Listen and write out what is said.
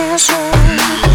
casual